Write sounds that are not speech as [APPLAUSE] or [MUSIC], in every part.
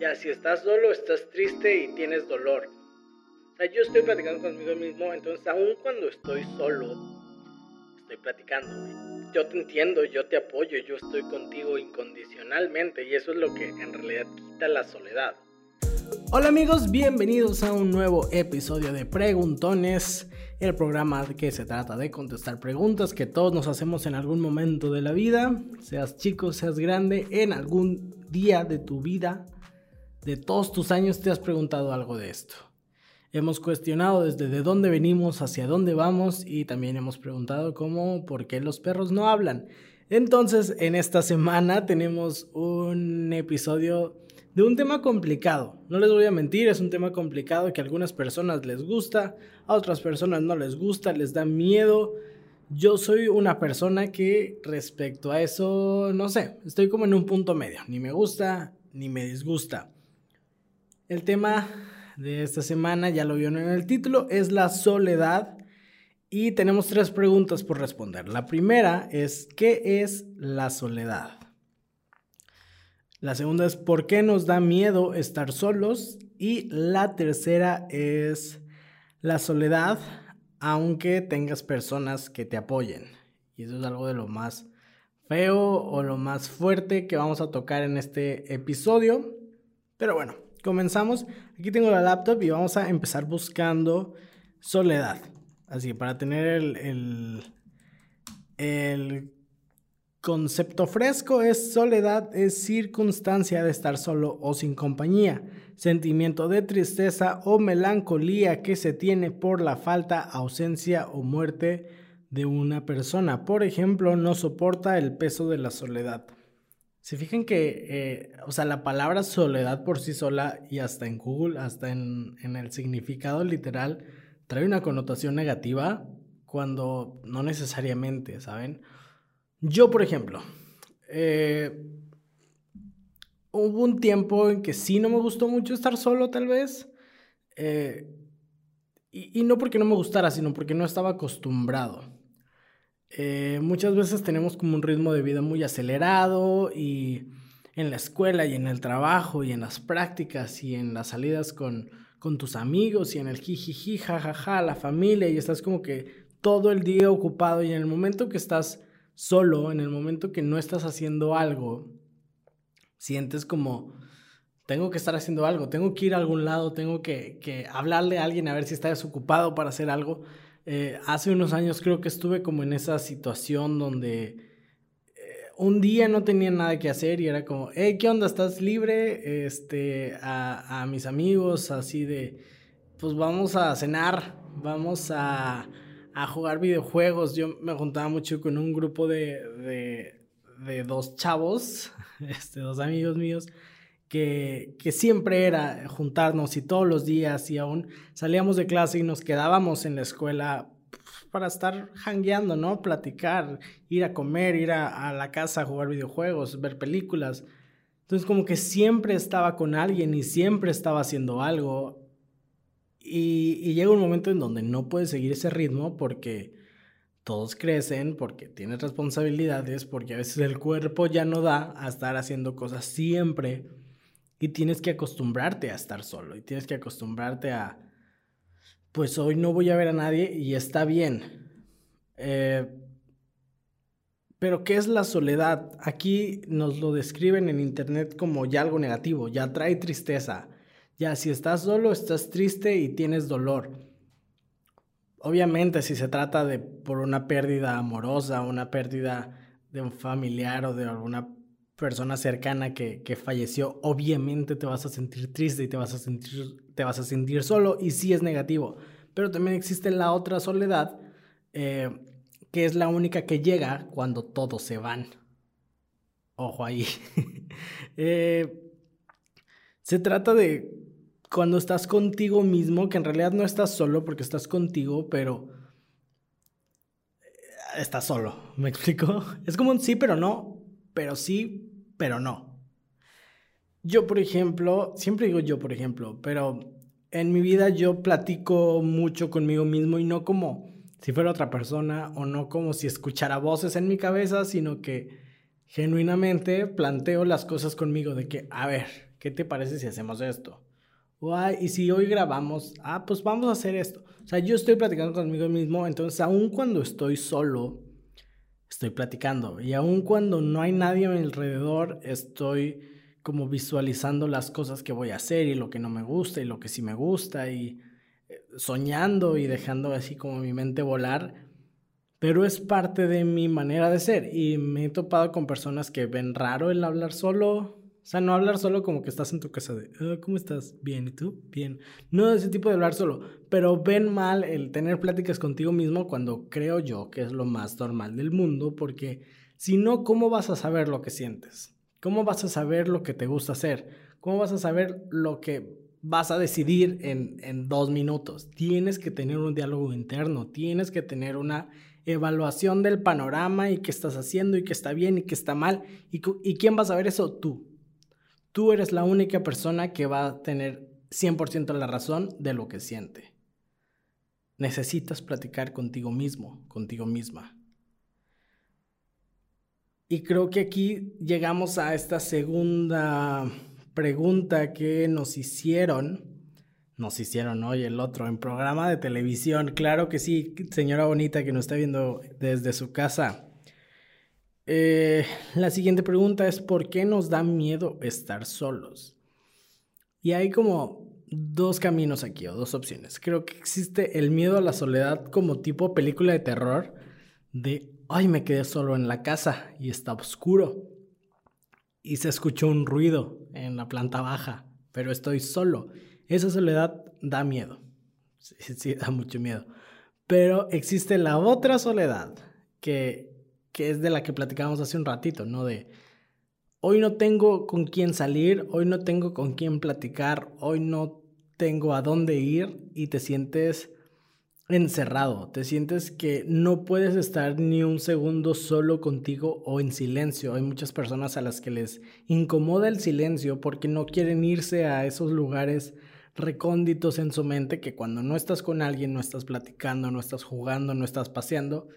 Ya, si estás solo, estás triste y tienes dolor. O sea, yo estoy platicando conmigo mismo, entonces aun cuando estoy solo, estoy platicando. Yo te entiendo, yo te apoyo, yo estoy contigo incondicionalmente y eso es lo que en realidad quita la soledad. Hola amigos, bienvenidos a un nuevo episodio de Preguntones, el programa que se trata de contestar preguntas que todos nos hacemos en algún momento de la vida, seas chico, seas grande, en algún día de tu vida, de todos tus años te has preguntado algo de esto. Hemos cuestionado desde de dónde venimos, hacia dónde vamos y también hemos preguntado cómo, por qué los perros no hablan. Entonces, en esta semana [LAUGHS] tenemos un episodio de un tema complicado. No les voy a mentir, es un tema complicado que a algunas personas les gusta, a otras personas no les gusta, les da miedo. Yo soy una persona que respecto a eso, no sé, estoy como en un punto medio. Ni me gusta, ni me disgusta. El tema de esta semana, ya lo vieron en el título, es la soledad. Y tenemos tres preguntas por responder. La primera es, ¿qué es la soledad? La segunda es, ¿por qué nos da miedo estar solos? Y la tercera es, la soledad, aunque tengas personas que te apoyen. Y eso es algo de lo más feo o lo más fuerte que vamos a tocar en este episodio. Pero bueno, comenzamos. Aquí tengo la laptop y vamos a empezar buscando soledad. Así, para tener el, el, concepto fresco es soledad, es circunstancia de estar solo o sin compañía, sentimiento de tristeza o melancolía que se tiene por la falta, ausencia o muerte de una persona. Por ejemplo, no soporta el peso de la soledad. Se fijan que, eh, o sea, la palabra soledad por sí sola y hasta en Google, hasta en, el significado literal, trae una connotación negativa cuando no necesariamente, ¿saben? Yo, por ejemplo, eh, hubo un tiempo en que sí no me gustó mucho estar solo, tal vez. Eh, y, y, no porque no me gustara, sino porque no estaba acostumbrado. Eh, muchas veces tenemos como un ritmo de vida muy acelerado y en la escuela y en el trabajo y en las prácticas y en las salidas con, con tus amigos y en el jijiji, jajaja, la familia y estás como que todo el día ocupado y en el momento que estás solo, en el momento que no estás haciendo algo, sientes como tengo que estar haciendo algo, tengo que ir a algún lado, tengo que, que hablarle a alguien a ver si está desocupado para hacer algo. Eh, hace unos años creo que estuve como en esa situación donde eh, un día no tenía nada que hacer y era como, hey, ¿qué onda? ¿Estás libre? Este, a, mis amigos, así de, pues vamos a cenar, vamos a, jugar videojuegos. Yo me juntaba mucho con un grupo de, de, dos chavos, [LAUGHS] este, dos amigos míos, que, que, siempre era juntarnos y todos los días y aún salíamos de clase y nos quedábamos en la escuela para estar hangueando, ¿no? Platicar, ir a comer, ir a, la casa a jugar videojuegos, ver películas. Entonces como que siempre estaba con alguien y siempre estaba haciendo algo. Y, y llega un momento en donde no puedes seguir ese ritmo porque todos crecen, porque tienes responsabilidades, porque a veces el cuerpo ya no da a estar haciendo cosas siempre y tienes que acostumbrarte a estar solo y tienes que acostumbrarte a, pues hoy no voy a ver a nadie y está bien. Eh, pero ¿qué es la soledad? Aquí nos lo describen en internet como ya algo negativo, ya trae tristeza. Ya si estás solo, estás triste y tienes dolor. Obviamente si se trata de por una pérdida amorosa, una pérdida de un familiar o de alguna persona cercana que, falleció, obviamente te vas a sentir triste y te vas a sentir, te vas a sentir solo y sí es negativo. Pero también existe la otra soledad, eh, que es la única que llega cuando todos se van. Ojo ahí. [LAUGHS] Eh, se trata de cuando estás contigo mismo, que en realidad no estás solo porque estás contigo, pero eh, estás solo. [LAUGHS] ¿Me explico? Es como un sí, pero no, pero sí, pero no. Yo, por ejemplo, siempre digo yo, por ejemplo, pero en mi vida yo platico mucho conmigo mismo y no como si fuera otra persona o no como si escuchara voces en mi cabeza, sino que genuinamente planteo las cosas conmigo de que, a ver, ¿qué te parece si hacemos esto? O, y si hoy grabamos, ah, pues vamos a hacer esto. O sea, yo estoy platicando conmigo mismo, entonces aun cuando estoy solo, estoy platicando. Y aun cuando no hay nadie a mi alrededor, estoy como visualizando las cosas que voy a hacer y lo que no me gusta y lo que sí me gusta y eh, soñando y dejando así como mi mente volar. Pero es parte de mi manera de ser y me he topado con personas que ven raro el hablar solo. Sea, no hablar solo como que estás en tu casa de, ah, ¿cómo estás? Bien, ¿y tú? Bien. No ese tipo de hablar solo, pero ven mal el tener pláticas contigo mismo cuando creo yo que es lo más normal del mundo, porque si no, ¿cómo vas a saber lo que sientes? ¿Cómo vas a saber lo que te gusta hacer? ¿Cómo vas a saber lo que vas a decidir en, en dos minutos? Tienes que tener un diálogo interno, tienes que tener una evaluación del panorama y qué estás haciendo y qué está bien y qué está mal. ¿Y, ¿Y quién va a saber eso? Tú. Tú eres la única persona que va a tener 100% la razón de lo que siente. Necesitas platicar contigo mismo, contigo misma. Y creo que aquí llegamos a esta segunda pregunta que nos hicieron. Nos hicieron hoy el otro en programa de televisión. Claro que sí, señora bonita que nos está viendo desde su casa. Eh, la siguiente pregunta es, ¿por qué nos da miedo estar solos? Y hay como dos caminos aquí o dos opciones. Creo que existe el miedo a la soledad como tipo película de terror de ay, me quedé solo en la casa y está oscuro. Y se escuchó un ruido en la planta baja, pero estoy solo. Esa soledad da miedo. Sí, sí, da mucho miedo. Pero existe la otra soledad, que, que es de la que platicábamos hace un ratito, ¿no? De hoy no tengo con quién salir, hoy no tengo con quién platicar, hoy no tengo a dónde ir y te sientes encerrado, te sientes que no puedes estar ni un segundo solo contigo o en silencio. Hay muchas personas a las que les incomoda el silencio porque no quieren irse a esos lugares recónditos en su mente que cuando no estás con alguien, no estás platicando, no estás jugando, no estás paseando,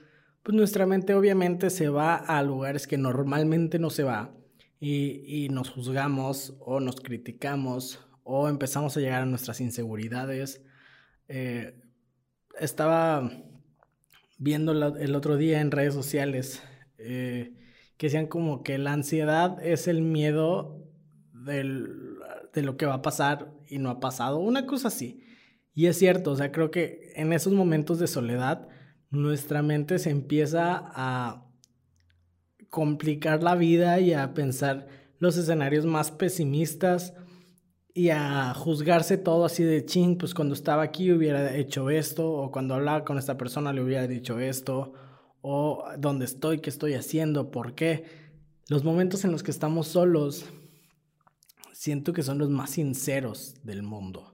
pues nuestra mente obviamente se va a lugares que normalmente no se va y, nos juzgamos o nos criticamos o empezamos a llegar a nuestras inseguridades. Eh, estaba viendo el otro día en redes sociales eh, que decían como que la ansiedad es el miedo de lo que va a pasar y no ha pasado, una cosa así. Y es cierto, o sea, creo que en esos momentos de soledad nuestra mente se empieza a complicar la vida y a pensar los escenarios más pesimistas y a juzgarse todo así de ching, pues cuando estaba aquí hubiera hecho esto, o cuando hablaba con esta persona le hubiera dicho esto, o dónde estoy, qué estoy haciendo, por qué. Los momentos en los que estamos solos, siento que son los más sinceros del mundo.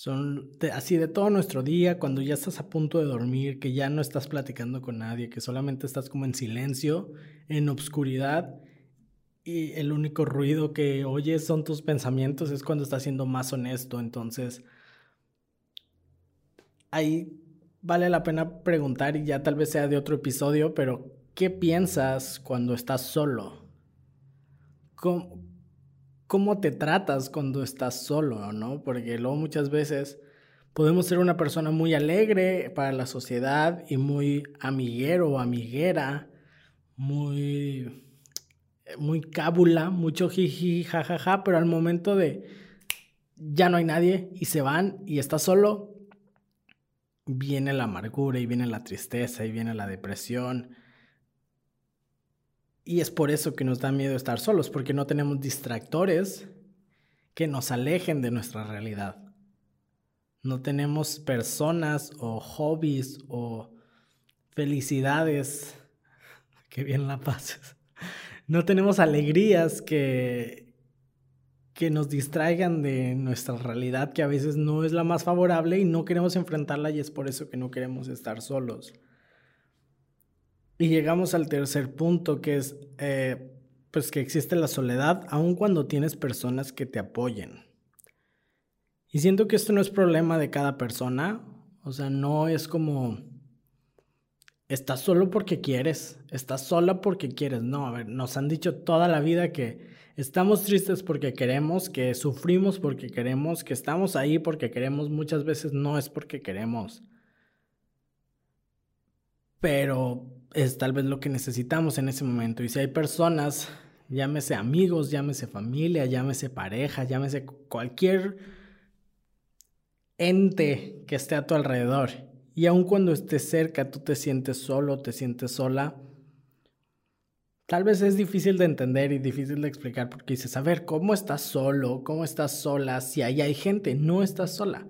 Son así de todo nuestro día, cuando ya estás a punto de dormir, que ya no estás platicando con nadie, que solamente estás como en silencio, en obscuridad y el único ruido que oyes son tus pensamientos, es cuando estás siendo más honesto. Entonces, ahí vale la pena preguntar, y ya tal vez sea de otro episodio, pero ¿qué piensas cuando estás solo? ¿Cómo, cómo te tratas cuando estás solo, no? Porque luego muchas veces podemos ser una persona muy alegre para la sociedad y muy amiguero o amiguera, muy muy cábula, mucho jiji, jajaja, pero al momento de ya no hay nadie y se van y estás solo, viene la amargura y viene la tristeza y viene la depresión. Y es por eso que nos da miedo estar solos, porque no tenemos distractores que nos alejen de nuestra realidad. No tenemos personas o hobbies o felicidades. [LAUGHS] que bien la pases no tenemos alegrías que, que nos distraigan de nuestra realidad, que a veces no es la más favorable y no queremos enfrentarla y es por eso que no queremos estar solos. Y llegamos al tercer punto, que es eh, pues que existe la soledad, aun cuando tienes personas que te apoyen. Y siento que esto no es problema de cada persona, o sea, no es como estás solo porque quieres, estás sola porque quieres. No, a ver, nos han dicho toda la vida que estamos tristes porque queremos, que sufrimos porque queremos, que estamos ahí porque queremos, muchas veces no es porque queremos. Pero es tal vez lo que necesitamos en ese momento. Y si hay personas, llámese amigos, llámese familia, llámese pareja, llámese cualquier ente que esté a tu alrededor. Y aun cuando estés cerca, tú te sientes solo, te sientes sola. Tal vez es difícil de entender y difícil de explicar porque dices, a ver, ¿cómo estás solo? ¿Cómo estás sola? Si ahí hay gente, no estás sola.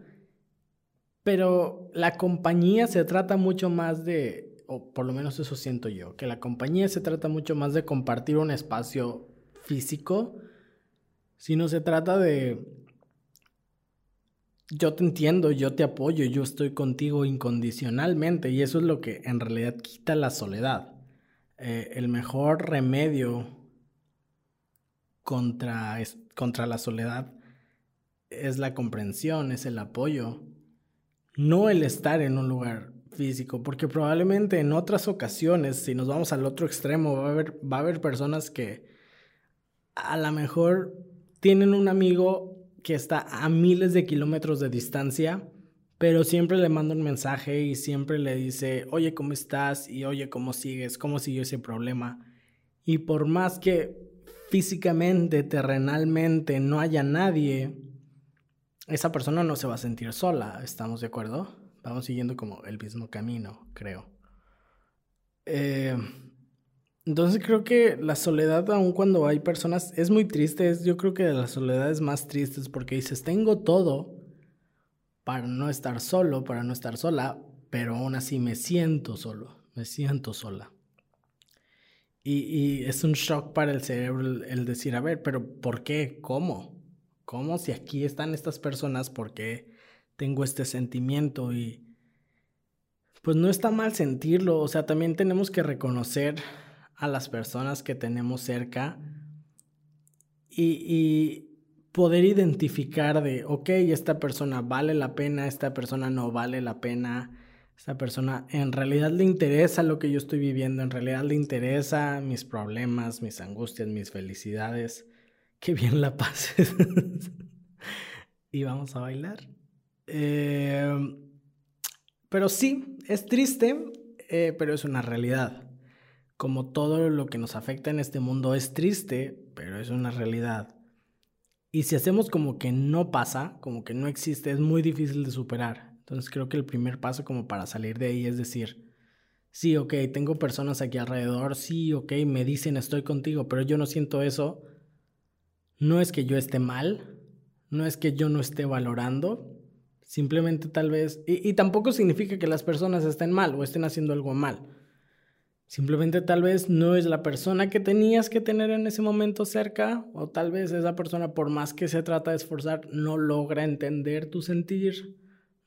Pero la compañía se trata mucho más de o por lo menos eso siento yo, que la compañía se trata mucho más de compartir un espacio físico, sino se trata de yo te entiendo, yo te apoyo, yo estoy contigo incondicionalmente y eso es lo que en realidad quita la soledad. Eh, el mejor remedio contra, contra la soledad es la comprensión, es el apoyo, no el estar en un lugar físico, porque probablemente en otras ocasiones, si nos vamos al otro extremo, va a haber, va a haber personas que a lo mejor tienen un amigo que está a miles de kilómetros de distancia, pero siempre le manda un mensaje y siempre le dice, oye, ¿cómo estás? Y oye, ¿cómo sigues? ¿Cómo siguió ese problema? Y por más que físicamente, terrenalmente no haya nadie, esa persona no se va a sentir sola, ¿estamos de acuerdo? Vamos siguiendo como el mismo camino, creo. Eh, entonces creo que la soledad, aun cuando hay personas, es muy triste. yo creo que la soledad es más triste porque dices, tengo todo para no estar solo, para no estar sola, pero aún así me siento solo, me siento sola. Y, y es un shock para el cerebro el, el, decir, a ver, pero ¿por qué? ¿Cómo? ¿Cómo si aquí están estas personas? ¿Por qué? Tengo este sentimiento y pues no está mal sentirlo, o sea, también tenemos que reconocer a las personas que tenemos cerca y, poder identificar de, ok, esta persona vale la pena, esta persona no vale la pena, esta persona en realidad le interesa lo que yo estoy viviendo, en realidad le interesa mis problemas, mis angustias, mis felicidades, [LAUGHS] qué bien la pases. y vamos a bailar. Eh, pero sí, es triste, eh, pero es una realidad. Como todo lo que nos afecta en este mundo es triste, pero es una realidad. Y si hacemos como que no pasa, como que no existe, es muy difícil de superar. Entonces creo que el primer paso como para salir de ahí es decir, sí, ok, tengo personas aquí alrededor, sí, ok, me dicen estoy contigo, pero yo no siento eso. No es que yo esté mal, no es que yo no esté valorando, Simplemente tal vez, y, tampoco significa que las personas estén mal o estén haciendo algo mal. Simplemente tal vez no es la persona que tenías que tener en ese momento cerca o tal vez esa persona por más que se trata de esforzar no logra entender tu sentir,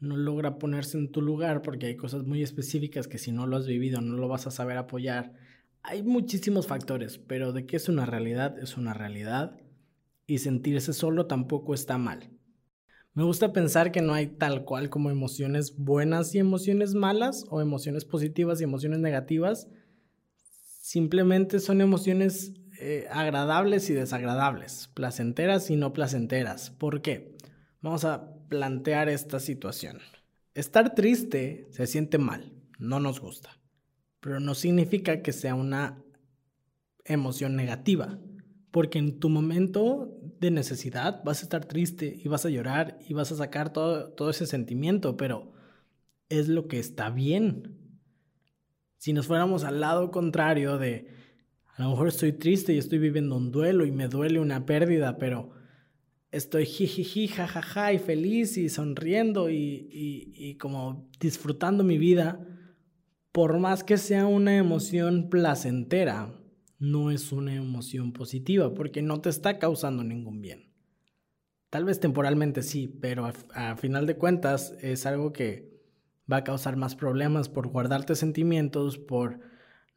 no logra ponerse en tu lugar porque hay cosas muy específicas que si no lo has vivido no lo vas a saber apoyar. Hay muchísimos factores, pero de que es una realidad es una realidad y sentirse solo tampoco está mal. Me gusta pensar que no hay tal cual como emociones buenas y emociones malas o emociones positivas y emociones negativas. Simplemente son emociones eh, agradables y desagradables, placenteras y no placenteras. ¿Por qué? Vamos a plantear esta situación. Estar triste se siente mal, no nos gusta, pero no significa que sea una emoción negativa. Porque en tu momento de necesidad vas a estar triste y vas a llorar y vas a sacar todo, todo ese sentimiento, pero es lo que está bien. Si nos fuéramos al lado contrario de, a lo mejor estoy triste y estoy viviendo un duelo y me duele una pérdida, pero estoy jijiji, jajaja y feliz y sonriendo y, y como disfrutando mi vida, por más que sea una emoción placentera, no es una emoción positiva porque no te está causando ningún bien. Tal vez temporalmente sí, pero a, final de cuentas es algo que va a causar más problemas por guardarte sentimientos, por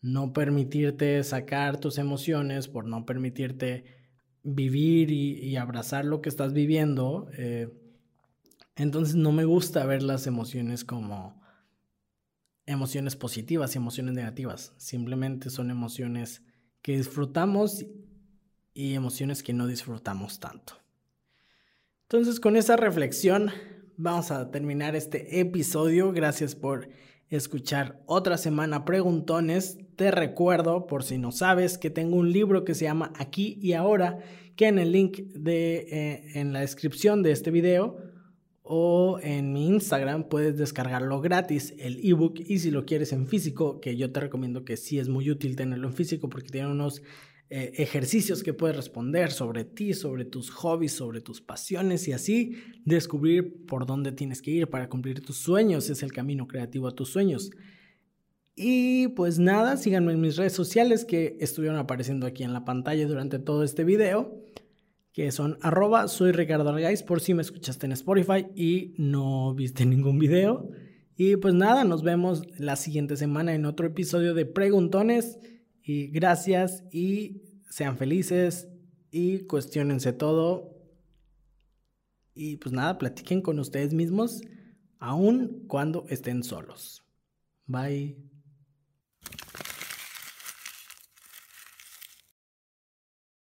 no permitirte sacar tus emociones, por no permitirte vivir y, abrazar lo que estás viviendo. Eh, entonces no me gusta ver las emociones como emociones positivas y emociones negativas. Simplemente son emociones que disfrutamos y emociones que no disfrutamos tanto. Entonces con esa reflexión vamos a terminar este episodio. Gracias por escuchar otra semana preguntones. Te recuerdo, por si no sabes, que tengo un libro que se llama Aquí y Ahora, que en el link de, eh, en la descripción de este video o en mi Instagram puedes descargarlo gratis, el ebook, y si lo quieres en físico, que yo te recomiendo que sí es muy útil tenerlo en físico porque tiene unos eh, ejercicios que puedes responder sobre ti, sobre tus hobbies, sobre tus pasiones y así descubrir por dónde tienes que ir para cumplir tus sueños. Es el camino creativo a tus sueños. Y pues nada, síganme en mis redes sociales que estuvieron apareciendo aquí en la pantalla durante todo este video, que son arroba soy Ricardo Argaiz por si me escuchaste en Spotify y no viste ningún video. Y pues nada, nos vemos la siguiente semana en otro episodio de Preguntones. Y gracias y sean felices y cuestionense todo. Y pues nada, platiquen con ustedes mismos aun cuando estén solos. Bye.